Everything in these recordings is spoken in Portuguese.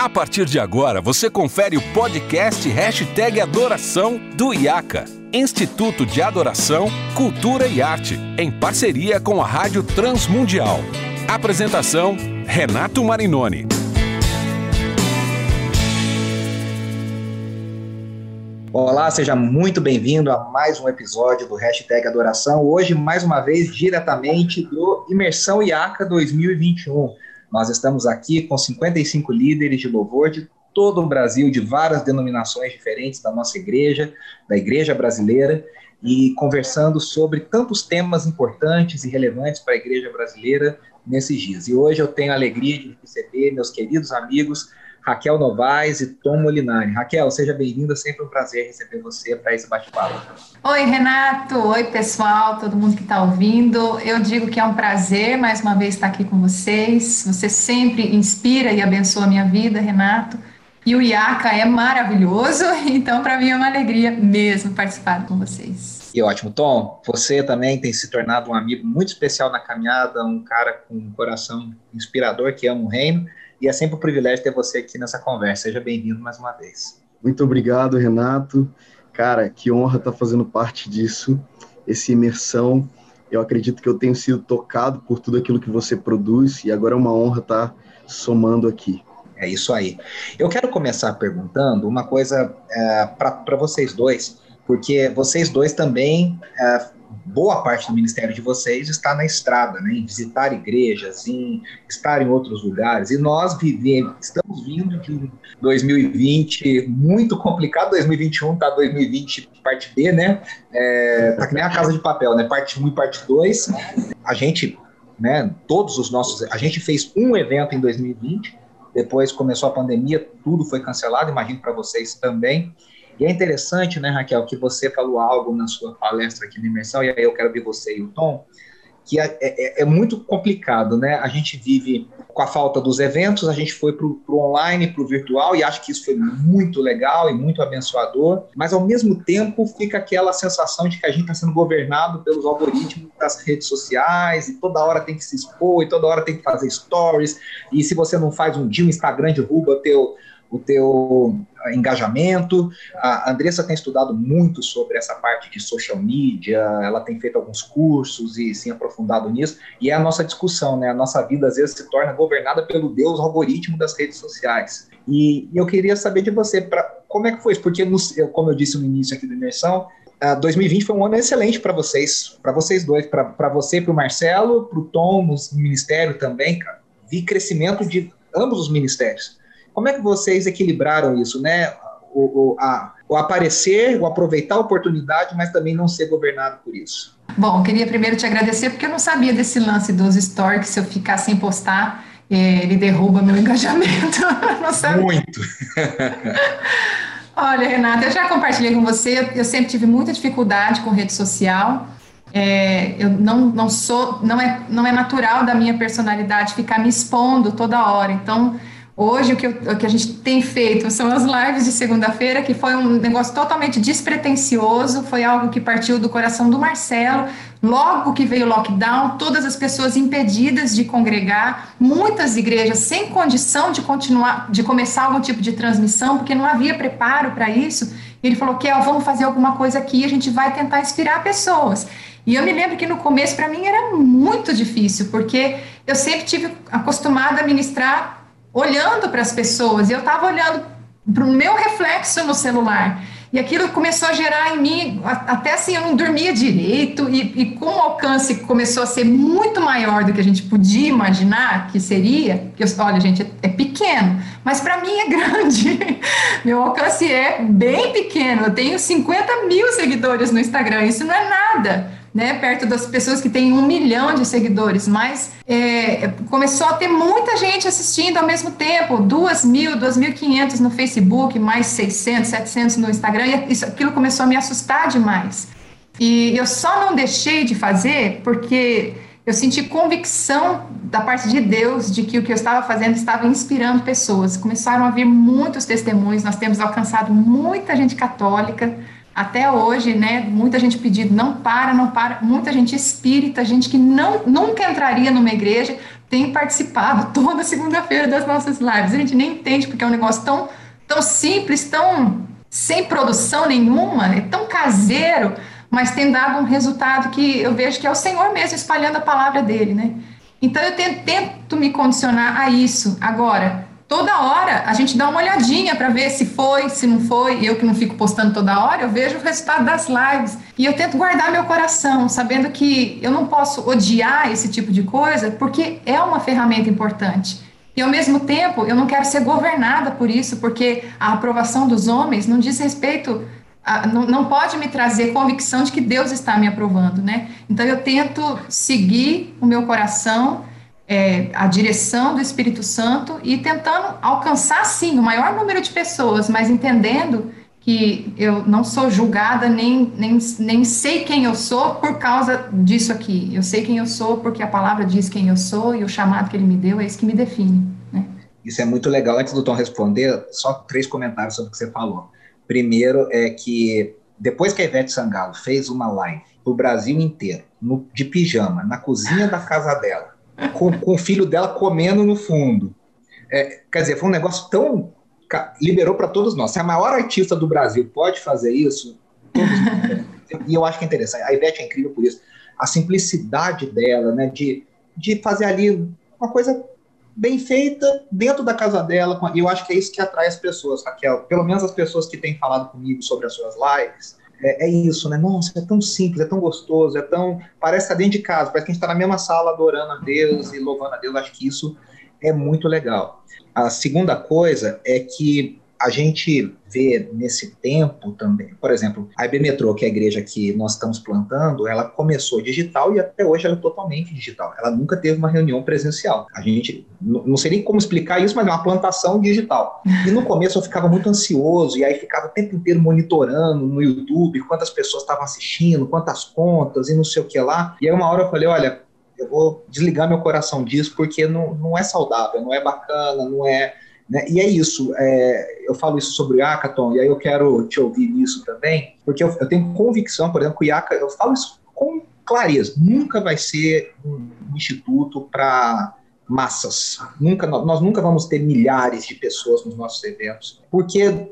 A partir de agora, você confere o podcast Hashtag Adoração do IACA, Instituto de Adoração, Cultura e Arte, em parceria com a Rádio Transmundial. Apresentação, Renato Marinoni. Olá, seja muito bem-vindo a mais um episódio do Hashtag Adoração. Hoje, mais uma vez, diretamente do Imersão IACA 2021. Nós estamos aqui com 55 líderes de louvor de todo o Brasil, de várias denominações diferentes da nossa igreja, da igreja brasileira, e conversando sobre tantos temas importantes e relevantes para a igreja brasileira nesses dias. E hoje eu tenho a alegria de receber meus queridos amigos Raquel Novaes e Tom Molinari. Raquel, seja bem-vinda, sempre um prazer receber você para esse bate-papo. Oi, Renato. Oi, pessoal, todo mundo que está ouvindo. Eu digo que é um prazer mais uma vez estar aqui com vocês. Você sempre inspira e abençoa a minha vida, Renato. E o IACA é maravilhoso, então para mim é uma alegria mesmo participar com vocês. E ótimo, Tom. Você também tem se tornado um amigo muito especial na caminhada, um cara com um coração inspirador que ama o reino. E é sempre um privilégio ter você aqui nessa conversa. Seja bem-vindo mais uma vez. Muito obrigado, Renato. Cara, que honra estar fazendo parte disso, esse imersão. Eu acredito que eu tenho sido tocado por tudo aquilo que você produz e agora é uma honra estar somando aqui. É isso aí. Eu quero começar perguntando uma coisa é, para vocês dois, porque vocês dois também é, boa parte do ministério de vocês está na estrada, né, em visitar igrejas, em estar em outros lugares. E nós vivemos, estamos vindo de 2020 muito complicado, 2021 tá 2020 parte B, né? É, tá que nem a casa de papel, né? Parte 1 e parte 2. A gente, né, todos os nossos, a gente fez um evento em 2020, depois começou a pandemia, tudo foi cancelado, imagino para vocês também. E é interessante, né, Raquel, que você falou algo na sua palestra aqui na Imersão, e aí eu quero ver você e o Tom, que é, é, é muito complicado, né? A gente vive com a falta dos eventos, a gente foi para o online, para o virtual, e acho que isso foi muito legal e muito abençoador, mas ao mesmo tempo fica aquela sensação de que a gente está sendo governado pelos algoritmos das redes sociais, e toda hora tem que se expor, e toda hora tem que fazer stories, e se você não faz um dia, o Instagram derruba teu o teu engajamento. A Andressa tem estudado muito sobre essa parte de social media, ela tem feito alguns cursos e se aprofundado nisso, e é a nossa discussão, né? A nossa vida às vezes se torna governada pelo Deus algoritmo das redes sociais. E, e eu queria saber de você, pra, como é que foi isso? Porque, no, como eu disse no início aqui da imersão, Uh, 2020 foi um ano excelente para vocês, para vocês dois, para você, para o Marcelo, para o Tom, no ministério também, cara. Vi crescimento de ambos os ministérios. Como é que vocês equilibraram isso, né? O, o, a, o aparecer, o aproveitar a oportunidade, mas também não ser governado por isso. Bom, queria primeiro te agradecer, porque eu não sabia desse lance dos stories, se eu ficar sem postar, eh, ele derruba meu engajamento. não sabia. Muito. Olha, Renata, eu já compartilhei com você, eu sempre tive muita dificuldade com rede social. É, eu não, não sou, não é, não é natural da minha personalidade ficar me expondo toda hora. Então, Hoje, o que, eu, o que, a gente tem feito são as lives de segunda-feira, que foi um negócio totalmente despretensioso, foi algo que partiu do coração do Marcelo. Logo que veio o lockdown, todas as pessoas impedidas de congregar, muitas igrejas sem condição de continuar, de começar algum tipo de transmissão, porque não havia preparo para isso. Ele falou: que vamos fazer alguma coisa aqui, a gente vai tentar inspirar pessoas. E eu me lembro que no começo, para mim, era muito difícil, porque eu sempre tive acostumada a ministrar olhando para as pessoas, e eu estava olhando para o meu reflexo no celular. E aquilo começou a gerar em mim, até assim, eu não dormia direito, e, e com o alcance começou a ser muito maior do que a gente podia imaginar que seria, que eu, olha, gente, é pequeno, mas para mim é grande. Meu alcance é bem pequeno, eu tenho 50 mil seguidores no Instagram, isso não é nada né, perto das pessoas que têm um milhão de seguidores, mas é, começou a ter muita gente assistindo ao mesmo tempo, duas mil, duas mil quinhentos no Facebook, mais 600, 700 no Instagram, e isso, aquilo começou a me assustar demais. E eu só não deixei de fazer porque eu senti convicção da parte de Deus de que o que eu estava fazendo estava inspirando pessoas. Começaram a vir muitos testemunhos, nós temos alcançado muita gente católica, até hoje, né, muita gente pedindo, não para, não para, muita gente espírita, gente que não, nunca entraria numa igreja, tem participado toda segunda-feira das nossas lives. A gente nem entende porque é um negócio tão, tão simples, tão sem produção nenhuma, é tão caseiro, mas tem dado um resultado que eu vejo que é o Senhor mesmo espalhando a palavra dele, né? Então eu tento, tento me condicionar a isso. Agora, toda hora a gente dá uma olhadinha para ver se foi, se não foi. Eu que não fico postando toda hora, eu vejo o resultado das lives. E eu tento guardar meu coração, sabendo que eu não posso odiar esse tipo de coisa, porque é uma ferramenta importante. E ao mesmo tempo, eu não quero ser governada por isso, porque a aprovação dos homens não diz respeito, a, não, não pode me trazer convicção de que Deus está me aprovando, né? Então eu tento seguir o meu coração é, a direção do Espírito Santo e tentando alcançar, sim, o maior número de pessoas, mas entendendo que eu não sou julgada, nem, nem, nem sei quem eu sou por causa disso aqui. Eu sei quem eu sou porque a palavra diz quem eu sou e o chamado que ele me deu é isso que me define. Né? Isso é muito legal. Antes do Tom responder, só três comentários sobre o que você falou. Primeiro é que depois que a Ivete Sangalo fez uma live para o Brasil inteiro, no, de pijama, na cozinha da casa dela, com, com o filho dela comendo no fundo. É, quer dizer, foi um negócio tão. liberou para todos nós. Se a maior artista do Brasil pode fazer isso, e eu acho que é interessante. A Ivete é incrível por isso. A simplicidade dela, né, de, de fazer ali uma coisa bem feita dentro da casa dela. E eu acho que é isso que atrai as pessoas, Raquel. Pelo menos as pessoas que têm falado comigo sobre as suas lives é, é, isso, né? Nossa, é tão simples, é tão gostoso, é tão. Parece estar dentro de casa, parece que a gente está na mesma sala adorando a Deus e louvando a Deus. Acho que isso é muito legal. A segunda coisa é que a gente vê nesse tempo também, por exemplo, a IB Metrô, que é a igreja que nós estamos plantando, ela começou digital e até hoje ela é totalmente digital. Ela nunca teve uma reunião presencial. A gente, não sei nem como explicar isso, mas é uma plantação digital. E no começo eu ficava muito ansioso e aí ficava o tempo inteiro monitorando no YouTube quantas pessoas estavam assistindo, quantas contas e não sei o que lá. E aí uma hora eu falei, olha, eu vou desligar meu coração disso porque não, não é saudável, não é bacana, não é né? E é isso, é, eu falo isso sobre o Hackathon, e aí eu quero te ouvir nisso também, porque eu, eu tenho convicção, por exemplo, que o IACA, eu falo isso com clareza, nunca vai ser um instituto para massas. Nunca, nós nunca vamos ter milhares de pessoas nos nossos eventos, porque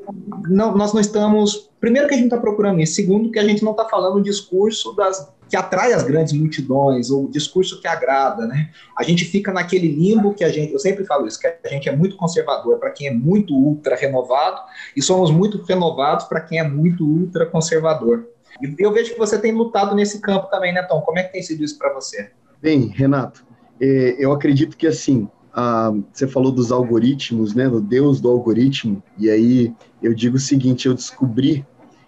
não, nós não estamos. Primeiro, que a gente está procurando isso. Segundo, que a gente não está falando o discurso das, que atrai as grandes multidões, ou o discurso que agrada, né? A gente fica naquele limbo que a gente. Eu sempre falo isso, que a gente é muito conservador para quem é muito ultra renovado, e somos muito renovados para quem é muito ultra conservador. E eu vejo que você tem lutado nesse campo também, né, Tom? Como é que tem sido isso para você? Bem, Renato, eu acredito que assim, a, você falou dos algoritmos, né, do Deus do algoritmo, e aí eu digo o seguinte: eu descobri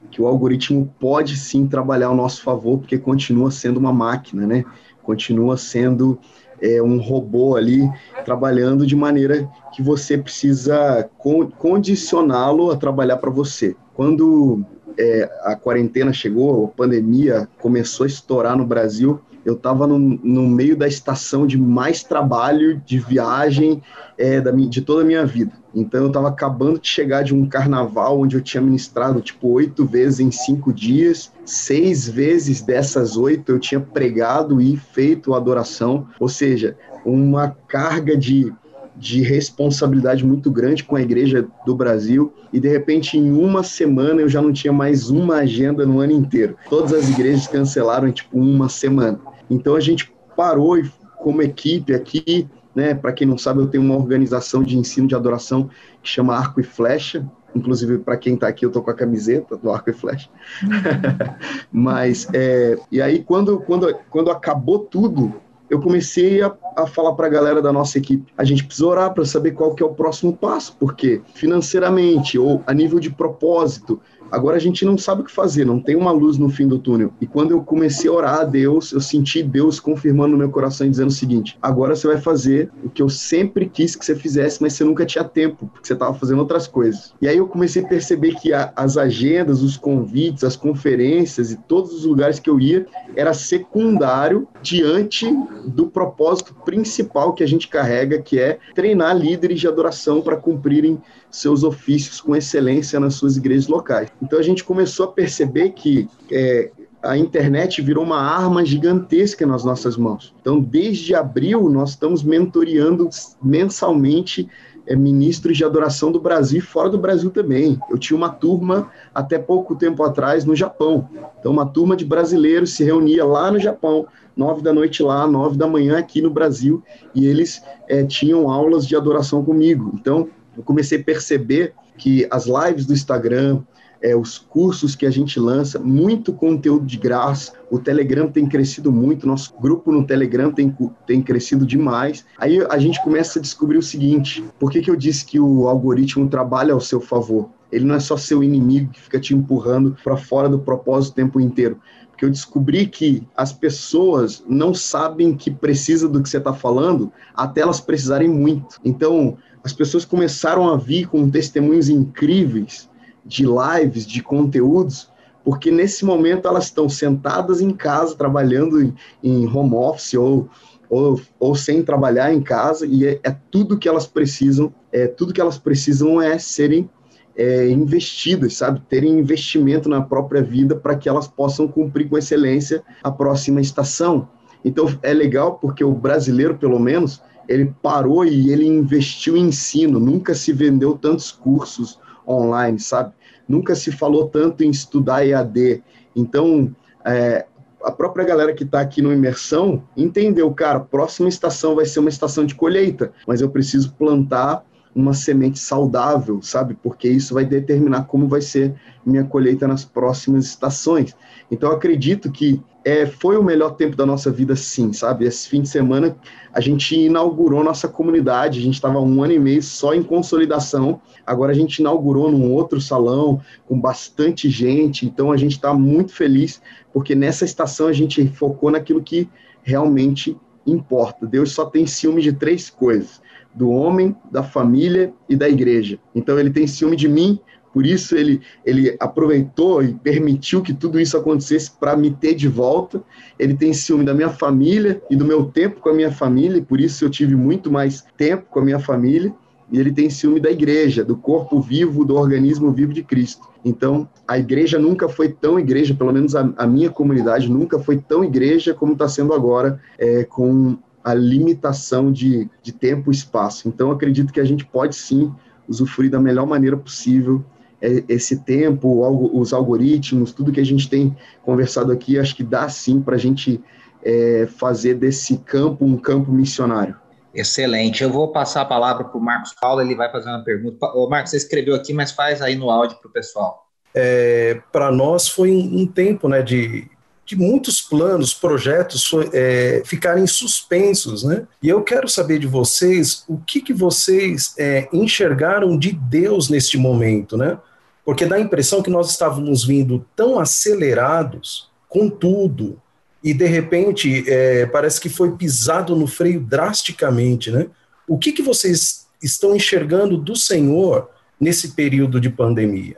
que o algoritmo pode sim trabalhar ao nosso favor, porque continua sendo uma máquina, né? Continua sendo é, um robô ali trabalhando de maneira que você precisa con condicioná-lo a trabalhar para você. Quando é, a quarentena chegou, a pandemia começou a estourar no Brasil, eu estava no, no, meio da estação de mais trabalho, de viagem é, da, de toda a minha vida. Então eu estava acabando de chegar de um carnaval onde eu tinha ministrado tipo oito vezes em cinco dias, seis vezes dessas oito eu tinha pregado e feito adoração, ou seja, uma carga de de responsabilidade muito grande com a igreja do Brasil e de repente em uma semana eu já não tinha mais uma agenda no ano inteiro. Todas as igrejas cancelaram em tipo uma semana. Então a gente parou e, como equipe aqui, né? Para quem não sabe, eu tenho uma organização de ensino de adoração que chama Arco e Flecha. Inclusive, para quem está aqui, eu estou com a camiseta do Arco e Flecha. Mas, é, e aí, quando, quando, quando acabou tudo, eu comecei a, a falar para a galera da nossa equipe, a gente precisa orar para saber qual que é o próximo passo, porque financeiramente ou a nível de propósito, Agora a gente não sabe o que fazer, não tem uma luz no fim do túnel. E quando eu comecei a orar a Deus, eu senti Deus confirmando no meu coração e dizendo o seguinte: agora você vai fazer o que eu sempre quis que você fizesse, mas você nunca tinha tempo, porque você estava fazendo outras coisas. E aí eu comecei a perceber que a, as agendas, os convites, as conferências e todos os lugares que eu ia era secundário diante do propósito principal que a gente carrega, que é treinar líderes de adoração para cumprirem seus ofícios com excelência nas suas igrejas locais. Então a gente começou a perceber que é, a internet virou uma arma gigantesca nas nossas mãos. Então, desde abril, nós estamos mentoreando mensalmente é, ministros de adoração do Brasil e fora do Brasil também. Eu tinha uma turma até pouco tempo atrás no Japão. Então, uma turma de brasileiros se reunia lá no Japão, nove da noite lá, nove da manhã aqui no Brasil, e eles é, tinham aulas de adoração comigo. Então, eu comecei a perceber que as lives do Instagram, é, os cursos que a gente lança, muito conteúdo de graça. O Telegram tem crescido muito, nosso grupo no Telegram tem, tem crescido demais. Aí a gente começa a descobrir o seguinte: por que, que eu disse que o algoritmo trabalha ao seu favor? Ele não é só seu inimigo que fica te empurrando para fora do propósito o tempo inteiro. Porque eu descobri que as pessoas não sabem que precisa do que você está falando até elas precisarem muito. Então, as pessoas começaram a vir com testemunhos incríveis de lives, de conteúdos, porque nesse momento elas estão sentadas em casa, trabalhando em, em home office ou, ou, ou, sem trabalhar em casa, e é, é, tudo que elas precisam, é tudo que elas precisam é serem é, investidas, sabe? Terem investimento na própria vida para que elas possam cumprir com excelência a próxima estação. Então é legal porque o brasileiro, pelo menos, ele parou e ele investiu em ensino, nunca se vendeu tantos cursos online, sabe? Nunca se falou tanto em estudar EAD. Então, é, a própria galera que está aqui no Imersão entendeu, cara, próxima estação vai ser uma estação de colheita, mas eu preciso plantar uma semente saudável, sabe? Porque isso vai determinar como vai ser minha colheita nas próximas estações. Então, acredito que é, foi o melhor tempo da nossa vida, sim, sabe? Esse fim de semana a gente inaugurou nossa comunidade, a gente estava um ano e meio só em consolidação, agora a gente inaugurou num outro salão com bastante gente, então a gente está muito feliz, porque nessa estação a gente focou naquilo que realmente importa. Deus só tem ciúme de três coisas: do homem, da família e da igreja. Então ele tem ciúme de mim, por isso ele, ele aproveitou e permitiu que tudo isso acontecesse para me ter de volta. Ele tem ciúme da minha família e do meu tempo com a minha família, e por isso eu tive muito mais tempo com a minha família. E ele tem ciúme da igreja, do corpo vivo, do organismo vivo de Cristo. Então, a igreja nunca foi tão igreja, pelo menos a, a minha comunidade nunca foi tão igreja como está sendo agora, é, com a limitação de, de tempo e espaço. Então, acredito que a gente pode sim usufruir da melhor maneira possível esse tempo, os algoritmos, tudo que a gente tem conversado aqui, acho que dá sim para a gente é, fazer desse campo um campo missionário. Excelente. Eu vou passar a palavra para o Marcos Paulo, ele vai fazer uma pergunta. Ô, Marcos, você escreveu aqui, mas faz aí no áudio para o pessoal. É, para nós foi um, tempo né, de, de muitos planos, projetos é, ficarem suspensos, né? E eu quero saber de vocês o que, que vocês é, enxergaram de Deus neste momento, né? Porque dá a impressão que nós estávamos vindo tão acelerados com tudo, e de repente é, parece que foi pisado no freio drasticamente, né? O que, que vocês estão enxergando do Senhor nesse período de pandemia?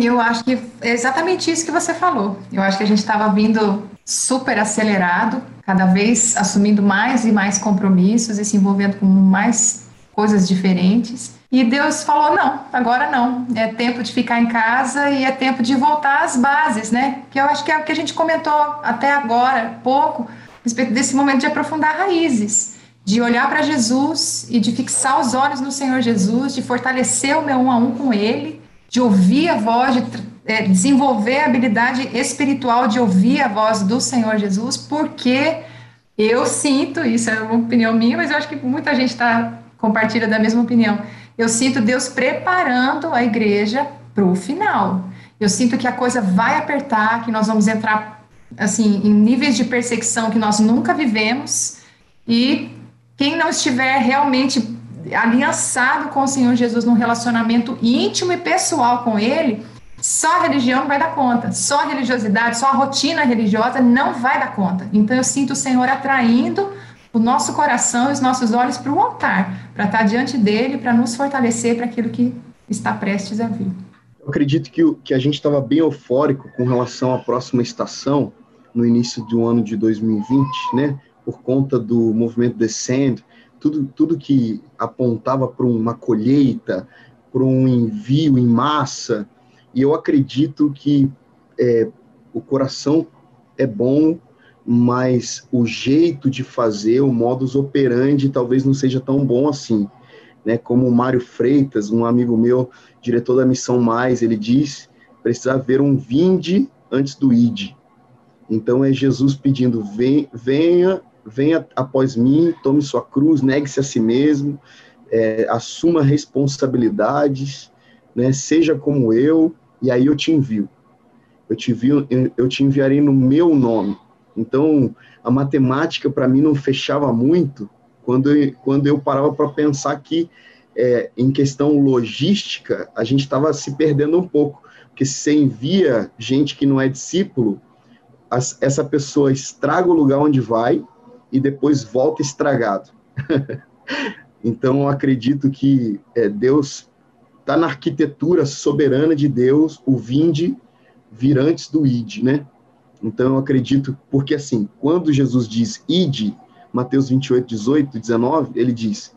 Eu acho que é exatamente isso que você falou. Eu acho que a gente estava vindo super acelerado, cada vez assumindo mais e mais compromissos e se envolvendo com mais coisas diferentes. E Deus falou: não, agora não. É tempo de ficar em casa e é tempo de voltar às bases, né? Que eu acho que é o que a gente comentou até agora, pouco, a respeito desse momento de aprofundar raízes, de olhar para Jesus e de fixar os olhos no Senhor Jesus, de fortalecer o meu um a um com Ele, de ouvir a voz, de é, desenvolver a habilidade espiritual de ouvir a voz do Senhor Jesus, porque eu sinto, isso é uma opinião minha, mas eu acho que muita gente tá, compartilha da mesma opinião eu sinto Deus preparando a igreja para o final. Eu sinto que a coisa vai apertar, que nós vamos entrar assim em níveis de perseguição que nós nunca vivemos e quem não estiver realmente aliançado com o Senhor Jesus num relacionamento íntimo e pessoal com Ele, só a religião não vai dar conta, só a religiosidade, só a rotina religiosa não vai dar conta. Então eu sinto o Senhor atraindo o nosso coração e os nossos olhos para o altar, para estar diante dele, para nos fortalecer para aquilo que está prestes a vir. Eu acredito que, que a gente estava bem eufórico com relação à próxima estação, no início do ano de 2020, né? Por conta do movimento Descend, tudo, tudo que apontava para uma colheita, para um envio em massa, e eu acredito que é, o coração é bom, mas o jeito de fazer, o modus operandi, talvez não seja tão bom assim. Né? Como o Mário Freitas, um amigo meu, diretor da Missão Mais, ele diz: precisa haver um vinde antes do id. Então é Jesus pedindo: Vem, venha, venha após mim, tome sua cruz, negue-se a si mesmo, é, assuma responsabilidades, né? seja como eu, e aí eu te envio. Eu te, envio, eu te enviarei no meu nome. Então, a matemática para mim não fechava muito quando eu, quando eu parava para pensar que, é, em questão logística, a gente estava se perdendo um pouco. Porque se você envia gente que não é discípulo, as, essa pessoa estraga o lugar onde vai e depois volta estragado. então, eu acredito que é, Deus está na arquitetura soberana de Deus, o vinde vir antes do id, né? Então, eu acredito, porque assim, quando Jesus diz id, Mateus 28, 18, 19, ele diz,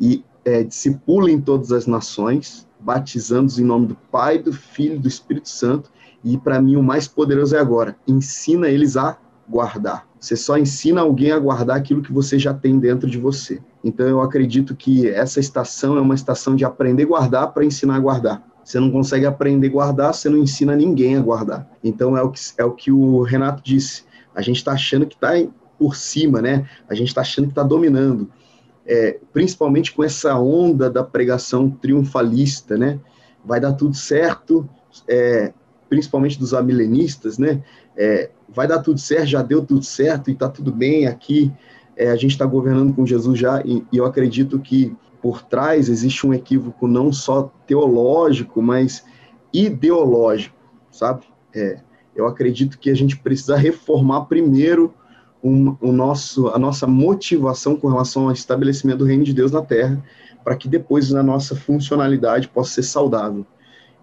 e é, discipulem todas as nações, batizando-os em nome do Pai, do Filho e do Espírito Santo, e para mim o mais poderoso é agora, ensina eles a guardar. Você só ensina alguém a guardar aquilo que você já tem dentro de você. Então eu acredito que essa estação é uma estação de aprender a guardar para ensinar a guardar. Você não consegue aprender a guardar, você não ensina ninguém a guardar. Então é o que, é o, que o Renato disse. A gente está achando que está por cima, né? A gente está achando que está dominando. É, principalmente com essa onda da pregação triunfalista, né? Vai dar tudo certo, é, principalmente dos amilenistas, né? É, vai dar tudo certo, já deu tudo certo e está tudo bem aqui. É, a gente está governando com Jesus já e, e eu acredito que por trás existe um equívoco não só teológico, mas ideológico, sabe? É, eu acredito que a gente precisa reformar primeiro um, o nosso, a nossa motivação com relação ao estabelecimento do reino de Deus na Terra, para que depois a nossa funcionalidade possa ser saudável.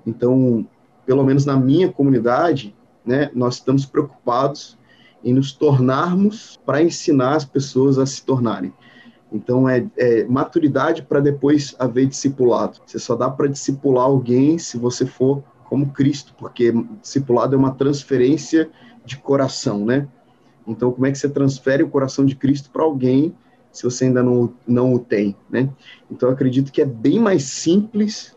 Então, pelo menos na minha comunidade, né, nós estamos preocupados em nos tornarmos para ensinar as pessoas a se tornarem. Então, é, é maturidade para depois haver discipulado. Você só dá para discipular alguém se você for como Cristo, porque discipulado é uma transferência de coração, né? Então, como é que você transfere o coração de Cristo para alguém se você ainda não, não o tem, né? Então, acredito que é bem mais simples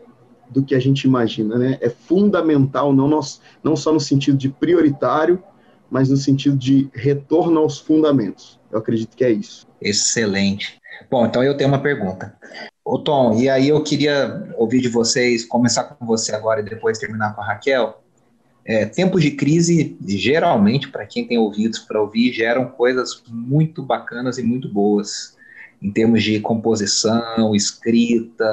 do que a gente imagina, né? É fundamental, não, nós, não só no sentido de prioritário, mas no sentido de retorno aos fundamentos. Eu acredito que é isso. Excelente. Bom, então eu tenho uma pergunta. Ô Tom, e aí eu queria ouvir de vocês, começar com você agora e depois terminar com a Raquel. É, tempos de crise, geralmente, para quem tem ouvidos para ouvir, geram coisas muito bacanas e muito boas, em termos de composição, escrita.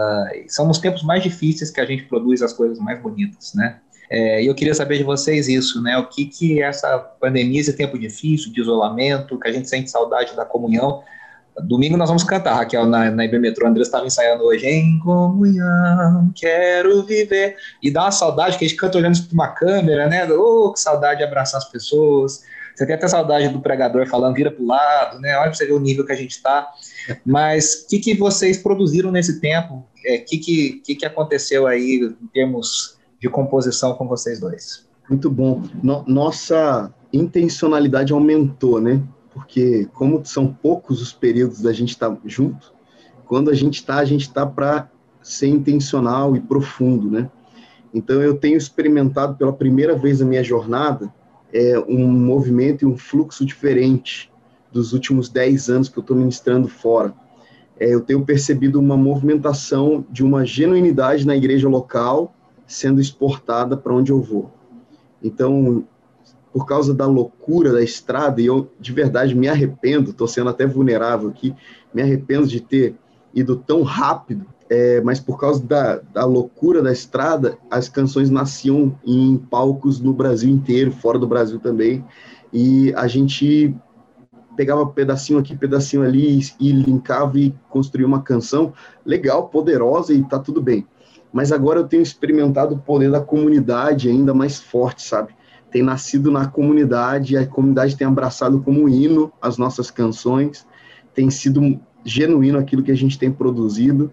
São os tempos mais difíceis que a gente produz as coisas mais bonitas, né? É, e eu queria saber de vocês isso, né? O que que essa pandemia, esse tempo difícil, de isolamento, que a gente sente saudade da comunhão, Domingo nós vamos cantar, Raquel, na, na IB Metrô. André estava ensaiando hoje. Em comunhão, quero viver. E dá uma saudade que a gente canta olhando para uma câmera, né? Oh, que saudade de abraçar as pessoas. Você tem até saudade do pregador falando, vira para o lado, né? Olha para você ver o nível que a gente está. Mas o que, que vocês produziram nesse tempo? O é, que, que, que, que aconteceu aí em termos de composição com vocês dois? Muito bom. No, nossa intencionalidade aumentou, né? porque como são poucos os períodos da gente estar tá junto, quando a gente está, a gente está para ser intencional e profundo, né? Então eu tenho experimentado pela primeira vez na minha jornada é, um movimento e um fluxo diferente dos últimos 10 anos que eu estou ministrando fora. É, eu tenho percebido uma movimentação de uma genuinidade na igreja local sendo exportada para onde eu vou. Então, por causa da loucura da estrada, e eu de verdade me arrependo, estou sendo até vulnerável aqui, me arrependo de ter ido tão rápido, é, mas por causa da, da loucura da estrada, as canções nasciam em palcos no Brasil inteiro, fora do Brasil também, e a gente pegava pedacinho aqui, pedacinho ali, e linkava e construía uma canção legal, poderosa, e tá tudo bem. Mas agora eu tenho experimentado o poder da comunidade ainda mais forte, sabe? tem nascido na comunidade, a comunidade tem abraçado como hino as nossas canções, tem sido genuíno aquilo que a gente tem produzido,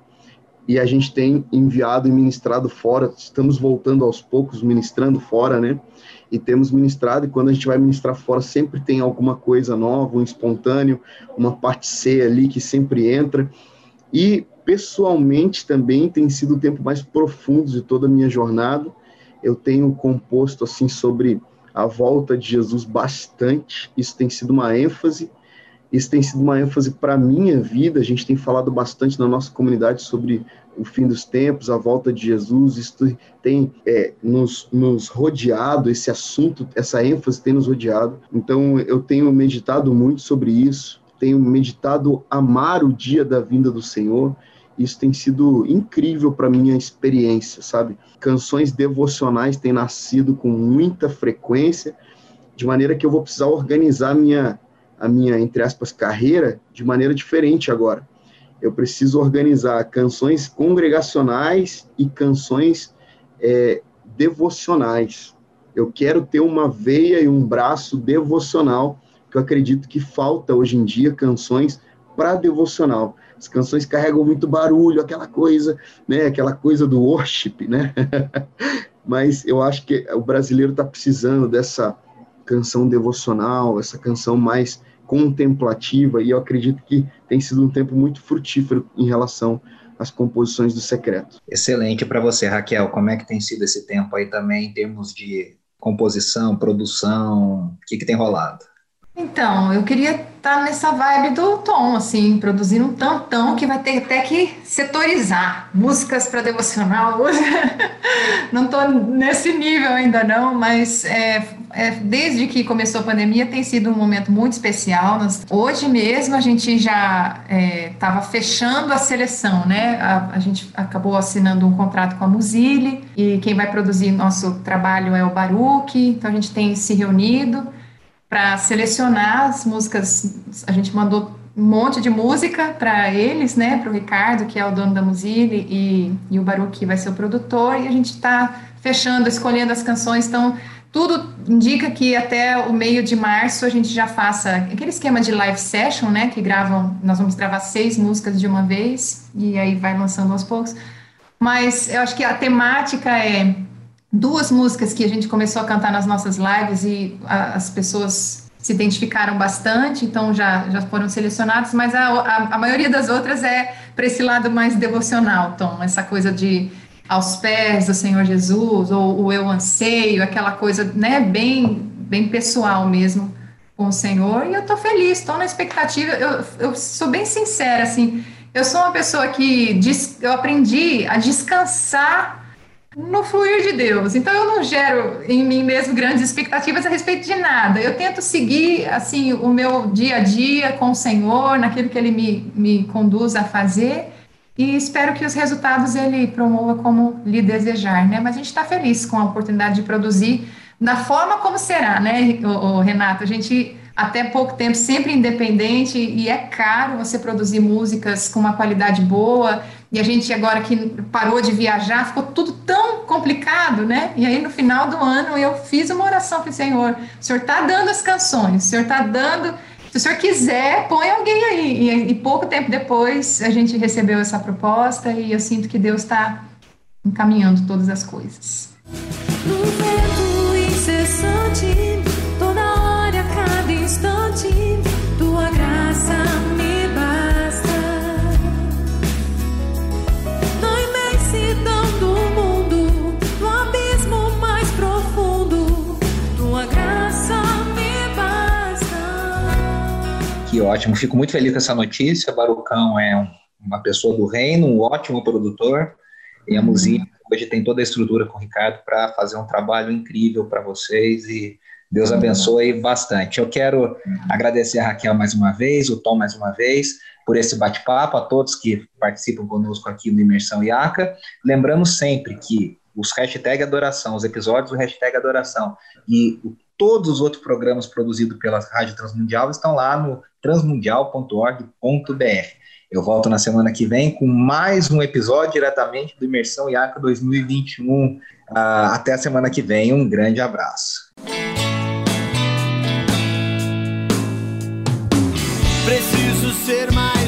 e a gente tem enviado e ministrado fora, estamos voltando aos poucos, ministrando fora, né? E temos ministrado, e quando a gente vai ministrar fora, sempre tem alguma coisa nova, um espontâneo, uma parte C ali que sempre entra. E pessoalmente também tem sido o tempo mais profundo de toda a minha jornada. Eu tenho composto assim sobre a volta de Jesus bastante, isso tem sido uma ênfase isso tem sido uma ênfase para a minha vida. A gente tem falado bastante na nossa comunidade sobre o fim dos tempos, a volta de Jesus. Isso tem é, nos, nos rodeado, esse assunto, essa ênfase tem nos rodeado. Então, eu tenho meditado muito sobre isso, tenho meditado amar o dia da vinda do Senhor. Isso tem sido incrível para minha experiência, sabe? Canções devocionais têm nascido com muita frequência, de maneira que eu vou precisar organizar minha a minha, entre aspas, carreira de maneira diferente agora. Eu preciso organizar canções congregacionais e canções é, devocionais. Eu quero ter uma veia e um braço devocional, que eu acredito que falta hoje em dia canções para devocional. As canções carregam muito barulho, aquela coisa, né, aquela coisa do worship, né? Mas eu acho que o brasileiro está precisando dessa canção devocional, essa canção mais contemplativa, e eu acredito que tem sido um tempo muito frutífero em relação às composições do secreto. Excelente para você, Raquel. Como é que tem sido esse tempo aí também em termos de composição, produção? O que, que tem rolado? Então, eu queria estar tá nessa vibe do Tom, assim, produzindo um tantão que vai ter até que setorizar músicas para devocional. não estou nesse nível ainda não, mas é, é, desde que começou a pandemia tem sido um momento muito especial. Nós, hoje mesmo a gente já estava é, fechando a seleção, né? A, a, gente acabou assinando um contrato com a Muzile e quem vai produzir nosso trabalho é o Baruch, então a gente tem se reunido para selecionar as músicas. A gente mandou um monte de música para eles, né, para o Ricardo, que é o dono da Muzile, e, e o Baruch, que vai ser o produtor, e a gente está fechando, escolhendo as canções, então tudo indica que até o meio de março a gente já faça aquele esquema de live session, né, que gravam, nós vamos gravar seis músicas de uma vez, e aí vai lançando aos poucos, mas eu acho que a temática é duas músicas que a gente começou a cantar nas nossas lives e a, as pessoas se identificaram bastante, então já, já foram selecionadas, mas a, a, a maioria das outras é para esse lado mais devocional, Tom, essa coisa de aos pés do Senhor Jesus, ou o eu anseio, aquela coisa, né, bem, bem pessoal mesmo com o Senhor, e eu tô feliz, estou na expectativa, eu, eu sou bem sincera, assim, eu sou uma pessoa que diz, eu aprendi a descansar no fluir de Deus. Então eu não gero em mim mesmo grandes expectativas a respeito de nada. Eu tento seguir assim o meu dia a dia com o Senhor, naquilo que Ele me, me conduz a fazer e espero que os resultados Ele promova como lhe desejar, né? Mas a gente está feliz com a oportunidade de produzir da forma como será, né, o Renato? A gente até pouco tempo sempre independente e é caro você produzir músicas com uma qualidade boa e a gente agora que parou de viajar, ficou tudo tão complicado, né? E aí no final do ano eu fiz uma oração para o Senhor. O Senhor está dando as canções, o Senhor está dando. Se o Senhor quiser, põe alguém aí. E, e, pouco tempo depois a gente recebeu essa proposta e eu sinto que Deus está encaminhando todas as coisas. No vento incessante, ótimo. Fico muito feliz com essa notícia. Barucão é um, uma pessoa do reino, um ótimo produtor. E a Muzinha hoje tem toda a estrutura com o Ricardo para fazer um trabalho incrível para vocês e Deus abençoe bastante. Eu quero agradecer a Raquel mais uma vez, o Tom mais uma vez, por esse bate-papo, a todos que participam conosco aqui no Imersão IACA. Lembrando sempre que os hashtag adoração, os episódios do hashtag adoração e todos os outros programas produzidos pela Rádio Transmundial estão lá no transmundial.org.br. Eu volto na semana que vem com mais um episódio diretamente do Imersão IACA 2021. Uh, até a semana que vem, um grande abraço. Preciso ser mais